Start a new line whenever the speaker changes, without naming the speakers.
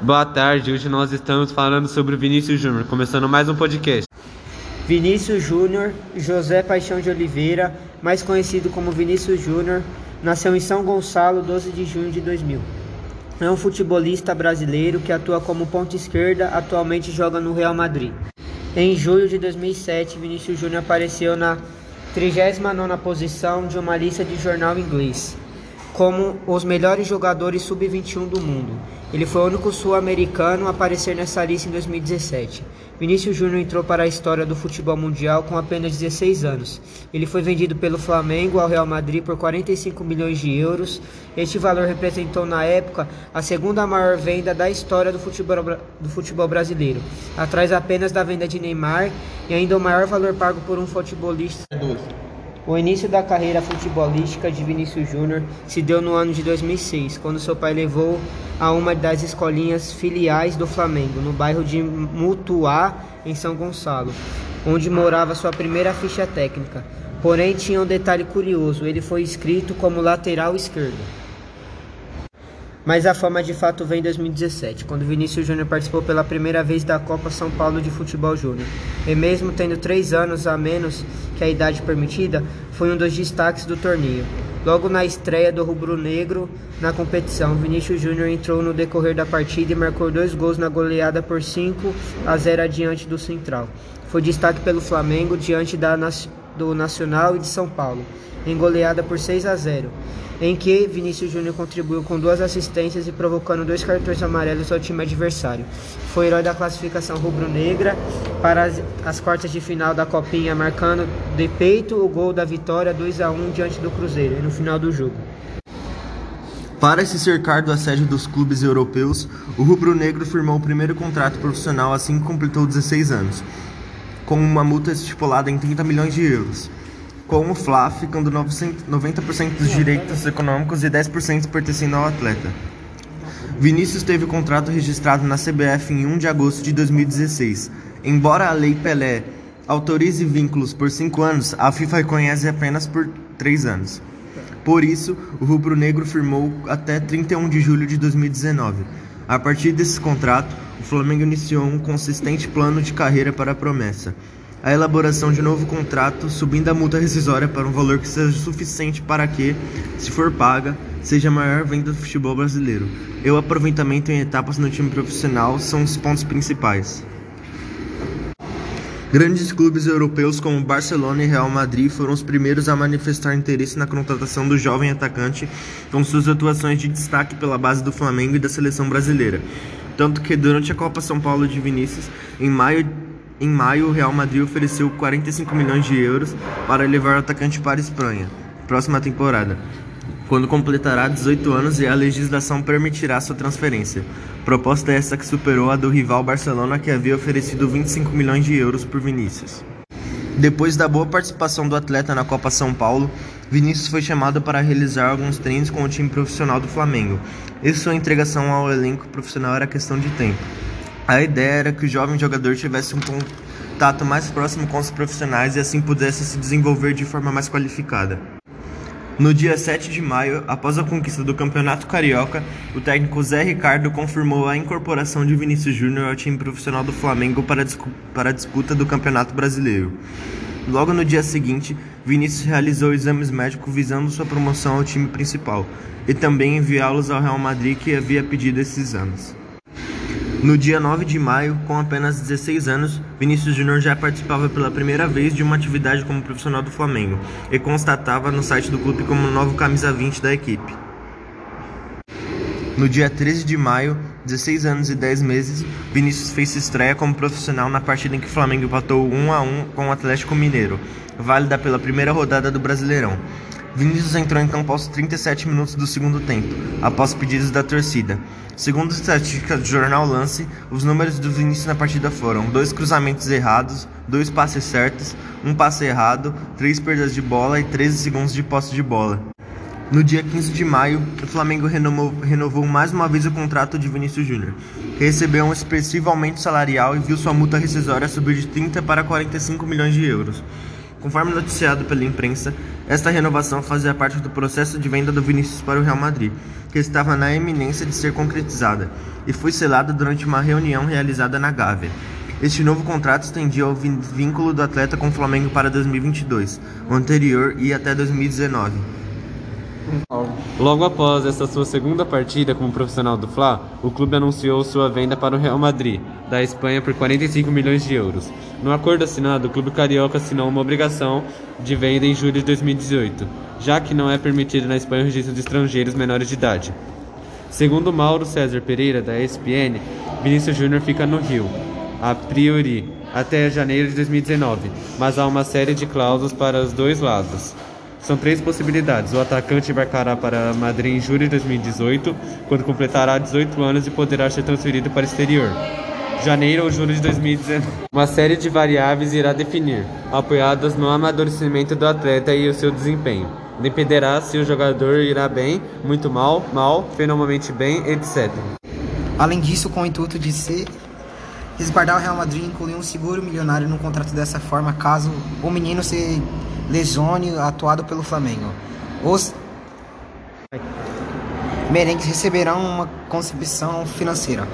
Boa tarde, hoje nós estamos falando sobre o Vinícius Júnior, começando mais um podcast.
Vinícius Júnior José Paixão de Oliveira, mais conhecido como Vinícius Júnior, nasceu em São Gonçalo, 12 de junho de 2000. É um futebolista brasileiro que atua como ponta esquerda, atualmente joga no Real Madrid. Em julho de 2007, Vinícius Júnior apareceu na 39ª posição de uma lista de jornal inglês como os melhores jogadores sub-21 do mundo. Ele foi o único sul-americano a aparecer nessa lista em 2017. Vinícius Júnior entrou para a história do futebol mundial com apenas 16 anos. Ele foi vendido pelo Flamengo ao Real Madrid por 45 milhões de euros. Este valor representou na época a segunda maior venda da história do futebol, do futebol brasileiro, atrás apenas da venda de Neymar e ainda o maior valor pago por um futebolista. O início da carreira futebolística de Vinícius Júnior se deu no ano de 2006, quando seu pai levou a uma das escolinhas filiais do Flamengo, no bairro de Mutuá, em São Gonçalo, onde morava sua primeira ficha técnica. Porém, tinha um detalhe curioso: ele foi inscrito como lateral esquerdo. Mas a fama de fato vem em 2017, quando Vinícius Júnior participou pela primeira vez da Copa São Paulo de Futebol Júnior. E mesmo tendo três anos a menos que a idade permitida, foi um dos destaques do torneio. Logo na estreia do rubro-negro na competição, Vinícius Júnior entrou no decorrer da partida e marcou dois gols na goleada por 5 a 0 adiante do Central. Foi destaque pelo Flamengo diante da, do Nacional e de São Paulo, em goleada por 6 a 0 em que Vinícius Júnior contribuiu com duas assistências e provocando dois cartões amarelos ao time adversário. Foi herói da classificação rubro-negra para as, as, quartas de final da Copinha, marcando de peito o gol da vitória 2 a 1 diante do Cruzeiro no final do jogo.
Para se cercar do assédio dos clubes europeus, o rubro-negro firmou o primeiro contrato profissional assim que completou 16 anos, com uma multa estipulada em 30 milhões de euros com o Fla ficando 90% dos direitos econômicos e 10% pertencendo ao atleta. Vinícius teve o contrato registrado na CBF em 1 de agosto de 2016. Embora a Lei Pelé autorize vínculos por 5 anos, a FIFA reconhece apenas por 3 anos. Por isso, o rubro-negro firmou até 31 de julho de 2019. A partir desse contrato, o Flamengo iniciou um consistente plano de carreira para a promessa a elaboração de novo contrato, subindo a multa rescisória para um valor que seja suficiente para que, se for paga, seja a maior venda do futebol brasileiro. E o aproveitamento em etapas no time profissional são os pontos principais. Grandes clubes europeus como Barcelona e Real Madrid foram os primeiros a manifestar interesse na contratação do jovem atacante com suas atuações de destaque pela base do Flamengo e da seleção brasileira. Tanto que durante a Copa São Paulo de Vinícius, em maio em maio, o Real Madrid ofereceu 45 milhões de euros para levar o atacante para a Espanha, próxima temporada, quando completará 18 anos e a legislação permitirá sua transferência. Proposta essa que superou a do rival Barcelona, que havia oferecido 25 milhões de euros por Vinícius. Depois da boa participação do atleta na Copa São Paulo, Vinícius foi chamado para realizar alguns treinos com o time profissional do Flamengo, e sua entregação ao elenco profissional era questão de tempo. A ideia era que o jovem jogador tivesse um contato mais próximo com os profissionais e assim pudesse se desenvolver de forma mais qualificada. No dia 7 de maio, após a conquista do Campeonato Carioca, o técnico Zé Ricardo confirmou a incorporação de Vinícius Júnior ao time profissional do Flamengo para para a disputa do Campeonato Brasileiro. Logo no dia seguinte, Vinícius realizou exames médicos visando sua promoção ao time principal e também enviá-los ao Real Madrid que havia pedido esses exames. No dia 9 de maio, com apenas 16 anos, Vinícius Júnior já participava pela primeira vez de uma atividade como profissional do Flamengo e constatava no site do clube como novo camisa 20 da equipe. No dia 13 de maio, 16 anos e 10 meses, Vinícius fez estreia como profissional na partida em que o Flamengo empatou 1 a 1 com o Atlético Mineiro, válida pela primeira rodada do Brasileirão. Vinícius entrou em campo aos 37 minutos do segundo tempo, após pedidos da torcida. Segundo estatísticas do jornal Lance, os números do Vinícius na partida foram dois cruzamentos errados, dois passes certos, um passe errado, três perdas de bola e 13 segundos de posse de bola. No dia 15 de maio, o Flamengo renovou, renovou, mais uma vez o contrato de Vinícius Júnior, que recebeu um expressivo aumento salarial e viu sua multa rescisória subir de 30 para 45 milhões de euros. Conforme noticiado pela imprensa, esta renovação fazia parte do processo de venda do Vinícius para o Real Madrid, que estava na iminência de ser concretizada, e foi selada durante uma reunião realizada na Gávea. Este novo contrato estendia o vínculo do atleta com o Flamengo para 2022, o anterior ia até 2019.
Logo após esta sua segunda partida como profissional do Fla, o clube anunciou sua venda para o Real Madrid, da Espanha, por 45 milhões de euros. No acordo assinado, o clube carioca assinou uma obrigação de venda em julho de 2018, já que não é permitido na Espanha o registro de estrangeiros menores de idade. Segundo Mauro César Pereira, da ESPN, Vinícius Júnior fica no Rio, a priori, até janeiro de 2019, mas há uma série de cláusulas para os dois lados. São três possibilidades. O atacante embarcará para Madrid em julho de 2018, quando completará 18 anos e poderá ser transferido para o exterior. Janeiro ou julho de 2019. Uma série de variáveis irá definir, apoiadas no amadurecimento do atleta e o seu desempenho. Dependerá se o jogador irá bem, muito mal, mal, fenomenalmente bem, etc.
Além disso, com o intuito de se resguardar o Real Madrid incluiu um seguro milionário no contrato dessa forma, caso o menino se lesione atuado pelo Flamengo. Os merengues receberão uma contribuição financeira.